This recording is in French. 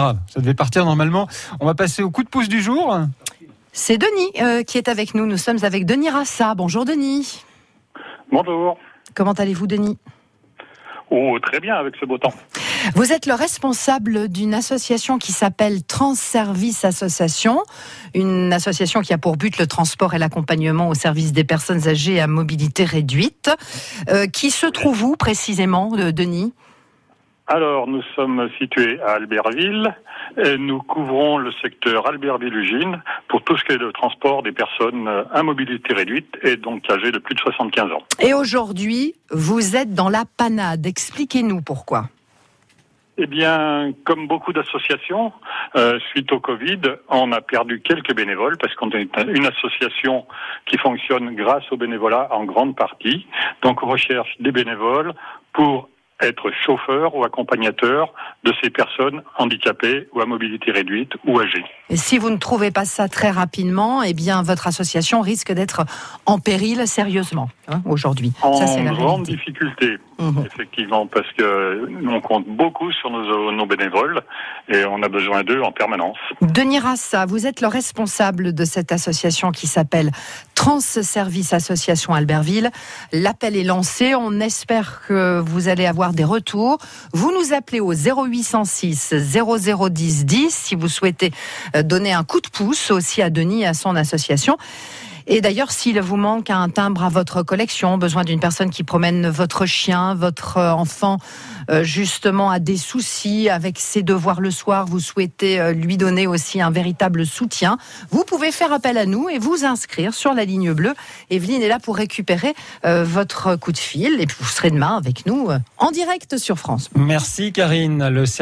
grave, ça devait partir normalement. On va passer au coup de pouce du jour. C'est Denis euh, qui est avec nous. Nous sommes avec Denis Rassa. Bonjour Denis. Bonjour. Comment allez-vous Denis? Oh, très bien avec ce beau temps. Vous êtes le responsable d'une association qui s'appelle Transservice Association, une association qui a pour but le transport et l'accompagnement au service des personnes âgées à mobilité réduite. Euh, qui se trouve où précisément, euh, Denis? Alors, nous sommes situés à Albertville et nous couvrons le secteur Albertville-Ugine pour tout ce qui est le transport des personnes à mobilité réduite et donc âgées de plus de 75 ans. Et aujourd'hui, vous êtes dans la panade. Expliquez-nous pourquoi. Eh bien, comme beaucoup d'associations, euh, suite au Covid, on a perdu quelques bénévoles parce qu'on est une association qui fonctionne grâce au bénévolat en grande partie. Donc, on recherche des bénévoles pour être chauffeur ou accompagnateur de ces personnes handicapées ou à mobilité réduite ou âgées. Et si vous ne trouvez pas ça très rapidement, eh bien votre association risque d'être en péril sérieusement hein, aujourd'hui. En Ça, c'est la grande réalité. difficulté, Mhm. effectivement, parce que nous on compte beaucoup sur nos, nos bénévoles et on a besoin d'eux en permanence. Denis Rassa, vous êtes le responsable de cette association qui s'appelle Transservice Association Albertville. L'appel est lancé. On espère que vous allez avoir des retours. Vous nous appelez au 0806 0010 10 si vous souhaitez euh, donner un coup de pouce aussi à Denis et à son association. Et d'ailleurs, s'il vous manque un timbre à votre collection, besoin d'une personne qui promène votre chien, votre euh, enfant, euh, justement, a des soucis avec ses devoirs le soir, vous souhaitez euh, lui donner aussi un véritable soutien, vous pouvez faire appel à nous et vous inscrire sur la ligne bleue. Evelyne est là pour récupérer votre coup de fil et puis vous serez demain avec nous en direct sur France. Merci Karine.